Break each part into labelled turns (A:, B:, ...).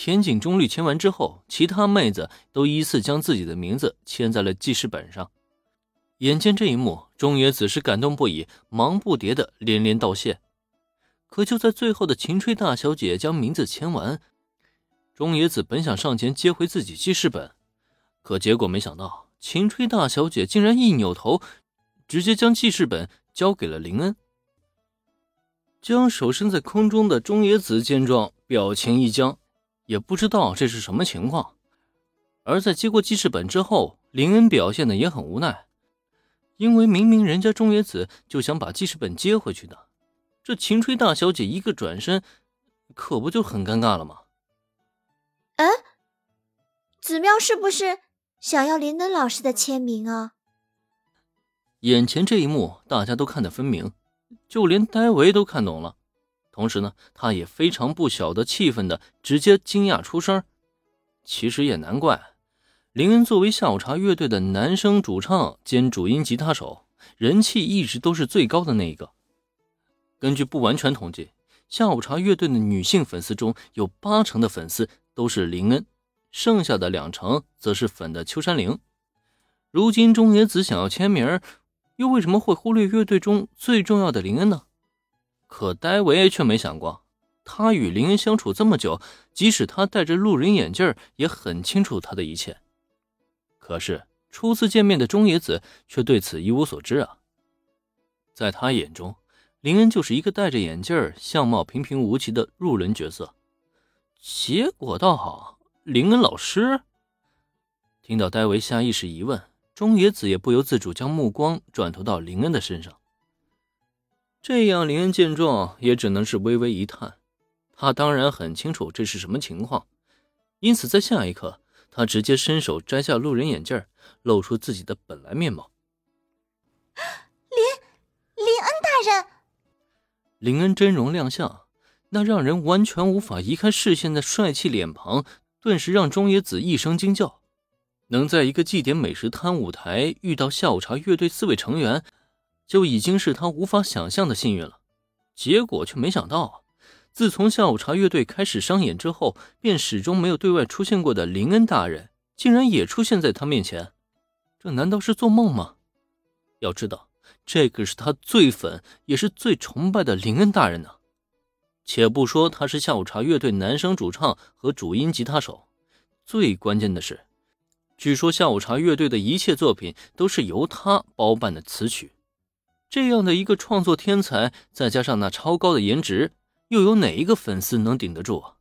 A: 田井中律签完之后，其他妹子都依次将自己的名字签在了记事本上。眼见这一幕，中野子是感动不已，忙不迭的连连道谢。可就在最后的晴吹大小姐将名字签完，中野子本想上前接回自己记事本，可结果没想到，晴吹大小姐竟然一扭头，直接将记事本交给了林恩。将手伸在空中的中野子见状，表情一僵。也不知道这是什么情况，而在接过记事本之后，林恩表现的也很无奈，因为明明人家中野子就想把记事本接回去的，这晴吹大小姐一个转身，可不就很尴尬了吗？
B: 嗯，子喵是不是想要林恩老师的签名啊？
A: 眼前这一幕，大家都看得分明，就连戴维都看懂了。同时呢，他也非常不晓得气愤的，直接惊讶出声。其实也难怪，林恩作为下午茶乐队的男声主唱兼主音吉他手，人气一直都是最高的那一个。根据不完全统计，下午茶乐队的女性粉丝中有八成的粉丝都是林恩，剩下的两成则是粉的秋山玲。如今中野子想要签名，又为什么会忽略乐队中最重要的林恩呢？可戴维却没想过，他与林恩相处这么久，即使他戴着路人眼镜，也很清楚他的一切。可是初次见面的中野子却对此一无所知啊。在他眼中，林恩就是一个戴着眼镜、相貌平平无奇的路人角色。结果倒好，林恩老师听到戴维下意识疑问，中野子也不由自主将目光转投到林恩的身上。这样，林恩见状也只能是微微一叹。他当然很清楚这是什么情况，因此在下一刻，他直接伸手摘下路人眼镜，露出自己的本来面貌。
B: 林林恩大人，
A: 林恩真容亮相，那让人完全无法移开视线的帅气脸庞，顿时让中野子一声惊叫。能在一个祭典美食摊舞台遇到下午茶乐队四位成员。就已经是他无法想象的幸运了，结果却没想到啊，自从下午茶乐队开始商演之后，便始终没有对外出现过的林恩大人，竟然也出现在他面前，这难道是做梦吗？要知道，这可是他最粉也是最崇拜的林恩大人呢。且不说他是下午茶乐队男声主唱和主音吉他手，最关键的是，据说下午茶乐队的一切作品都是由他包办的词曲。这样的一个创作天才，再加上那超高的颜值，又有哪一个粉丝能顶得住？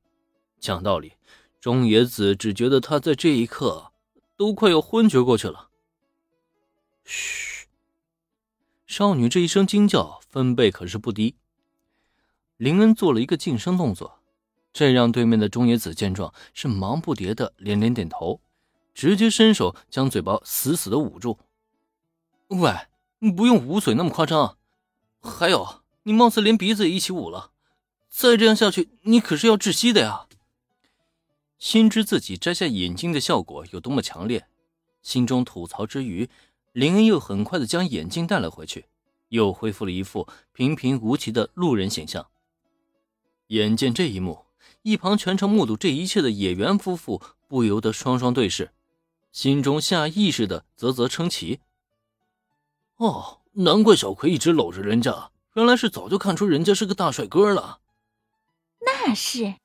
A: 讲道理，中野子只觉得他在这一刻都快要昏厥过去了。嘘，少女这一声惊叫，分贝可是不低。林恩做了一个噤声动作，这让对面的中野子见状是忙不迭的连连点头，直接伸手将嘴巴死死的捂住。喂。不用捂嘴那么夸张，还有，你貌似连鼻子也一起捂了，再这样下去，你可是要窒息的呀！心知自己摘下眼镜的效果有多么强烈，心中吐槽之余，林恩又很快的将眼镜戴了回去，又恢复了一副平平无奇的路人形象。眼见这一幕，一旁全程目睹这一切的野原夫妇不由得双双对视，心中下意识的啧啧称奇。哦，难怪小葵一直搂着人家，原来是早就看出人家是个大帅哥了。
C: 那是，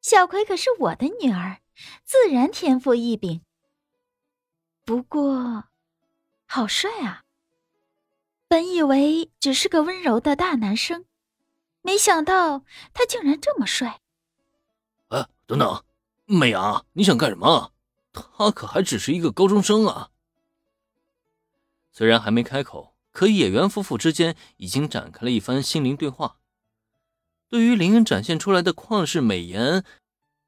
C: 小葵可是我的女儿，自然天赋异禀。不过，好帅啊！本以为只是个温柔的大男生，没想到他竟然这么帅。
A: 哎，等等，美伢，你想干什么？他可还只是一个高中生啊！虽然还没开口，可野原夫妇之间已经展开了一番心灵对话。对于林恩展现出来的旷世美颜，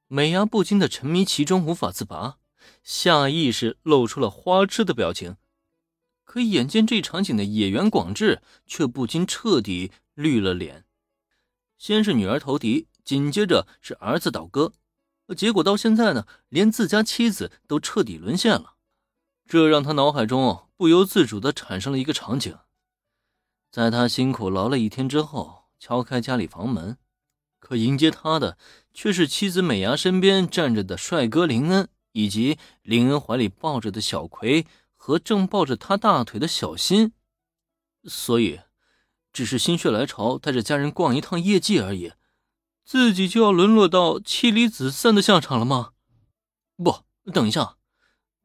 A: 美伢不禁的沉迷其中，无法自拔，下意识露出了花痴的表情。可眼见这场景的野原广志却不禁彻底绿了脸。先是女儿投敌，紧接着是儿子倒戈，结果到现在呢，连自家妻子都彻底沦陷了。这让他脑海中不由自主的产生了一个场景：在他辛苦劳了一天之后，敲开家里房门，可迎接他的却是妻子美伢身边站着的帅哥林恩，以及林恩怀里抱着的小葵和正抱着他大腿的小新。所以，只是心血来潮带着家人逛一趟夜季而已，自己就要沦落到妻离子散的下场了吗？不，等一下，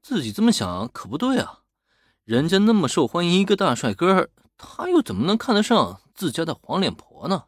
A: 自己这么想可不对啊！人家那么受欢迎一个大帅哥，他又怎么能看得上自家的黄脸婆呢？